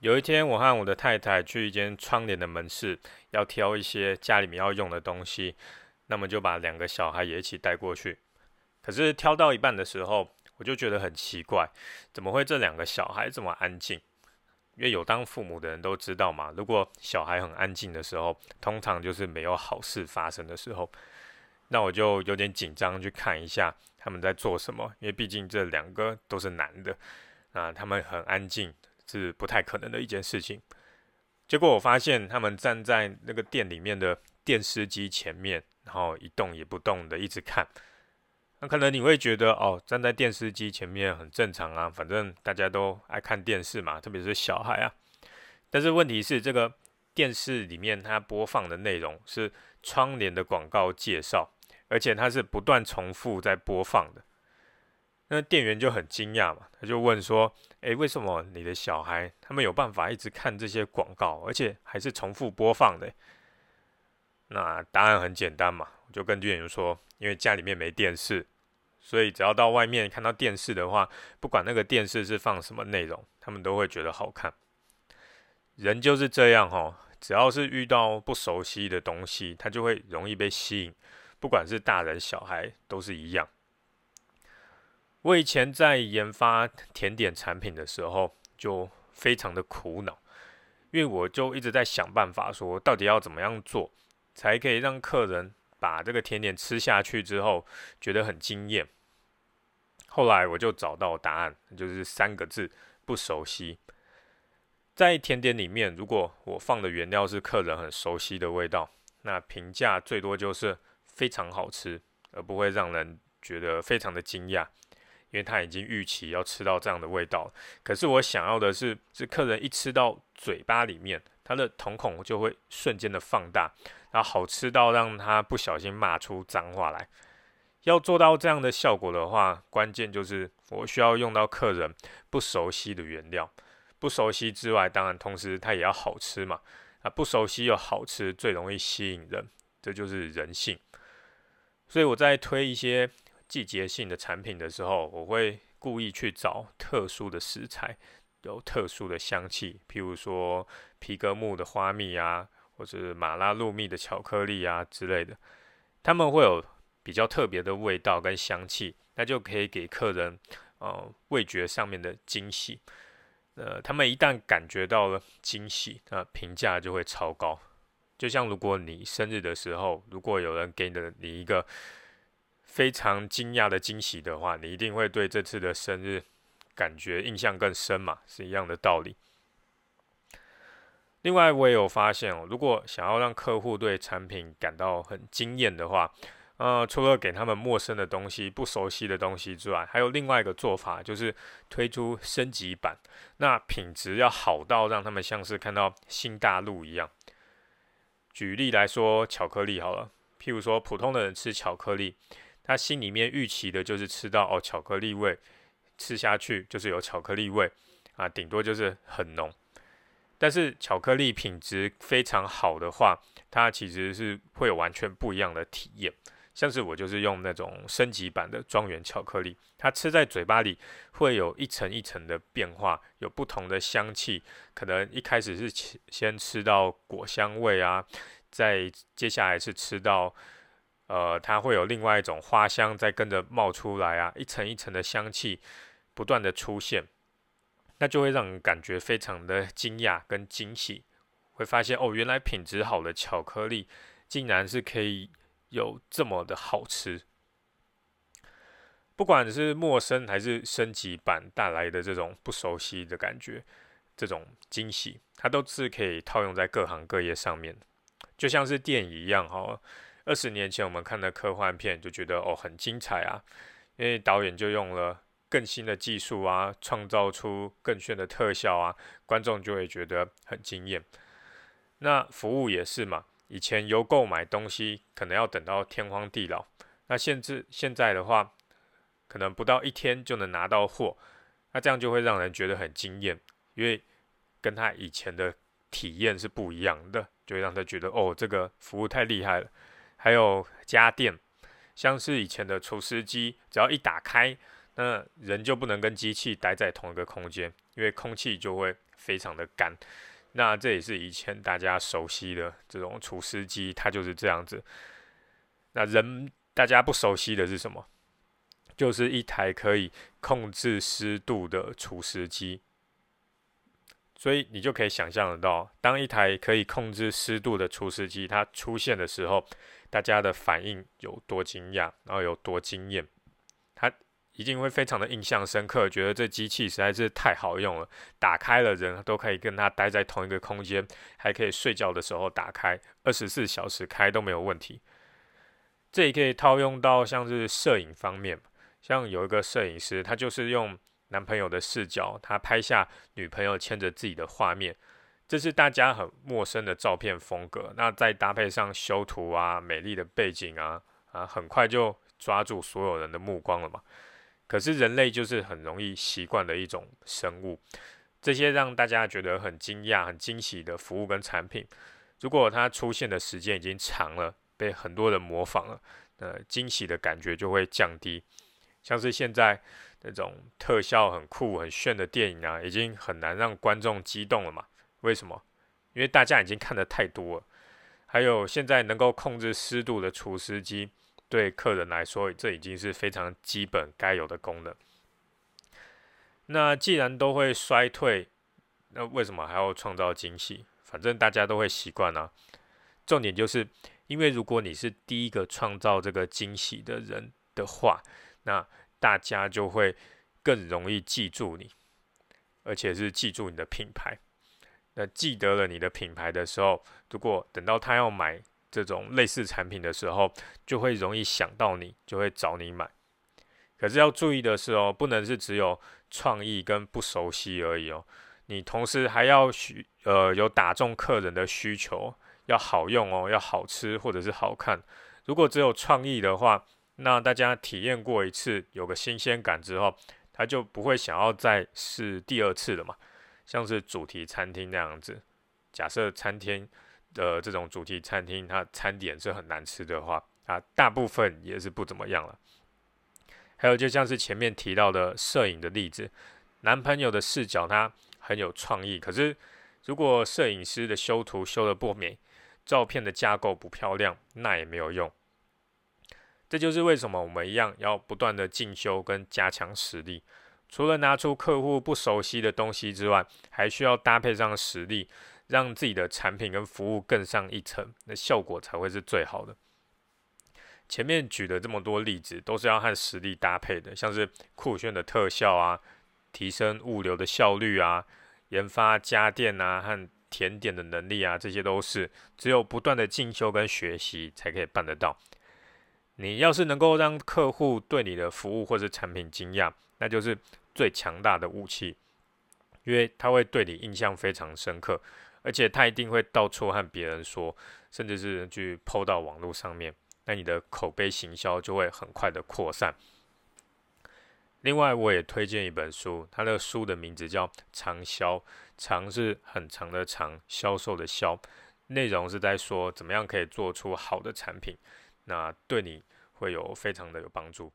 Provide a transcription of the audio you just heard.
有一天，我和我的太太去一间窗帘的门市，要挑一些家里面要用的东西，那么就把两个小孩也一起带过去。可是挑到一半的时候，我就觉得很奇怪，怎么会这两个小孩这么安静？因为有当父母的人都知道嘛，如果小孩很安静的时候，通常就是没有好事发生的时候。那我就有点紧张去看一下他们在做什么，因为毕竟这两个都是男的，啊，他们很安静。是不太可能的一件事情。结果我发现他们站在那个店里面的电视机前面，然后一动也不动的一直看。那可能你会觉得哦，站在电视机前面很正常啊，反正大家都爱看电视嘛，特别是小孩啊。但是问题是，这个电视里面它播放的内容是窗帘的广告介绍，而且它是不断重复在播放的。那店员就很惊讶嘛，他就问说：“诶，为什么你的小孩他们有办法一直看这些广告，而且还是重复播放的？”那答案很简单嘛，我就跟店员说：“因为家里面没电视，所以只要到外面看到电视的话，不管那个电视是放什么内容，他们都会觉得好看。人就是这样哦，只要是遇到不熟悉的东西，他就会容易被吸引，不管是大人小孩都是一样。”我以前在研发甜点产品的时候，就非常的苦恼，因为我就一直在想办法，说到底要怎么样做，才可以让客人把这个甜点吃下去之后觉得很惊艳。后来我就找到答案，就是三个字：不熟悉。在甜点里面，如果我放的原料是客人很熟悉的味道，那评价最多就是非常好吃，而不会让人觉得非常的惊讶。因为他已经预期要吃到这样的味道，可是我想要的是，是客人一吃到嘴巴里面，他的瞳孔就会瞬间的放大，然后好吃到让他不小心骂出脏话来。要做到这样的效果的话，关键就是我需要用到客人不熟悉的原料，不熟悉之外，当然同时它也要好吃嘛。啊，不熟悉又好吃，最容易吸引人，这就是人性。所以我在推一些。季节性的产品的时候，我会故意去找特殊的食材，有特殊的香气，譬如说皮革木的花蜜啊，或者马拉露蜜的巧克力啊之类的，他们会有比较特别的味道跟香气，那就可以给客人呃味觉上面的惊喜。呃，他们一旦感觉到了惊喜，那评价就会超高。就像如果你生日的时候，如果有人给了你一个。非常惊讶的惊喜的话，你一定会对这次的生日感觉印象更深嘛，是一样的道理。另外，我也有发现哦，如果想要让客户对产品感到很惊艳的话，呃，除了给他们陌生的东西、不熟悉的东西之外，还有另外一个做法，就是推出升级版，那品质要好到让他们像是看到新大陆一样。举例来说，巧克力好了，譬如说普通的人吃巧克力。他心里面预期的就是吃到哦巧克力味，吃下去就是有巧克力味啊，顶多就是很浓。但是巧克力品质非常好的话，它其实是会有完全不一样的体验。像是我就是用那种升级版的庄园巧克力，它吃在嘴巴里会有一层一层的变化，有不同的香气。可能一开始是先吃到果香味啊，再接下来是吃到。呃，它会有另外一种花香在跟着冒出来啊，一层一层的香气不断的出现，那就会让人感觉非常的惊讶跟惊喜，会发现哦，原来品质好的巧克力竟然是可以有这么的好吃。不管是陌生还是升级版带来的这种不熟悉的感觉，这种惊喜，它都是可以套用在各行各业上面，就像是电影一样哈。二十年前我们看的科幻片就觉得哦很精彩啊，因为导演就用了更新的技术啊，创造出更炫的特效啊，观众就会觉得很惊艳。那服务也是嘛，以前邮购买东西可能要等到天荒地老，那现在现在的话，可能不到一天就能拿到货，那这样就会让人觉得很惊艳，因为跟他以前的体验是不一样的，就会让他觉得哦这个服务太厉害了。还有家电，像是以前的除湿机，只要一打开，那人就不能跟机器待在同一个空间，因为空气就会非常的干。那这也是以前大家熟悉的这种除湿机，它就是这样子。那人大家不熟悉的是什么？就是一台可以控制湿度的除湿机。所以你就可以想象得到，当一台可以控制湿度的除湿机它出现的时候，大家的反应有多惊讶，然后有多惊艳。他一定会非常的印象深刻，觉得这机器实在是太好用了。打开了，人都可以跟他待在同一个空间，还可以睡觉的时候打开，二十四小时开都没有问题。这也可以套用到像是摄影方面，像有一个摄影师，他就是用。男朋友的视角，他拍下女朋友牵着自己的画面，这是大家很陌生的照片风格。那再搭配上修图啊、美丽的背景啊，啊，很快就抓住所有人的目光了嘛。可是人类就是很容易习惯的一种生物，这些让大家觉得很惊讶、很惊喜的服务跟产品，如果它出现的时间已经长了，被很多人模仿了，呃，惊喜的感觉就会降低。像是现在。那种特效很酷、很炫的电影啊，已经很难让观众激动了嘛？为什么？因为大家已经看的太多了。还有现在能够控制湿度的除湿机，对客人来说，这已经是非常基本该有的功能。那既然都会衰退，那为什么还要创造惊喜？反正大家都会习惯啊。重点就是，因为如果你是第一个创造这个惊喜的人的话，那大家就会更容易记住你，而且是记住你的品牌。记得了你的品牌的时候，如果等到他要买这种类似产品的时候，就会容易想到你，就会找你买。可是要注意的是哦，不能是只有创意跟不熟悉而已哦，你同时还要需呃有打中客人的需求，要好用哦，要好吃或者是好看。如果只有创意的话，那大家体验过一次，有个新鲜感之后，他就不会想要再试第二次了嘛？像是主题餐厅那样子，假设餐厅的这种主题餐厅，它餐点是很难吃的话，啊，大部分也是不怎么样了。还有就像是前面提到的摄影的例子，男朋友的视角他很有创意，可是如果摄影师的修图修的不美，照片的架构不漂亮，那也没有用。这就是为什么我们一样要不断的进修跟加强实力。除了拿出客户不熟悉的东西之外，还需要搭配上实力，让自己的产品跟服务更上一层，那效果才会是最好的。前面举的这么多例子，都是要和实力搭配的，像是酷炫的特效啊，提升物流的效率啊，研发家电啊和甜点的能力啊，这些都是只有不断的进修跟学习才可以办得到。你要是能够让客户对你的服务或者产品惊讶，那就是最强大的武器，因为他会对你印象非常深刻，而且他一定会到处和别人说，甚至是去抛到网络上面，那你的口碑行销就会很快的扩散。另外，我也推荐一本书，它的书的名字叫《长销》，长是很长的长，销售的销，内容是在说怎么样可以做出好的产品。那对你会有非常的有帮助。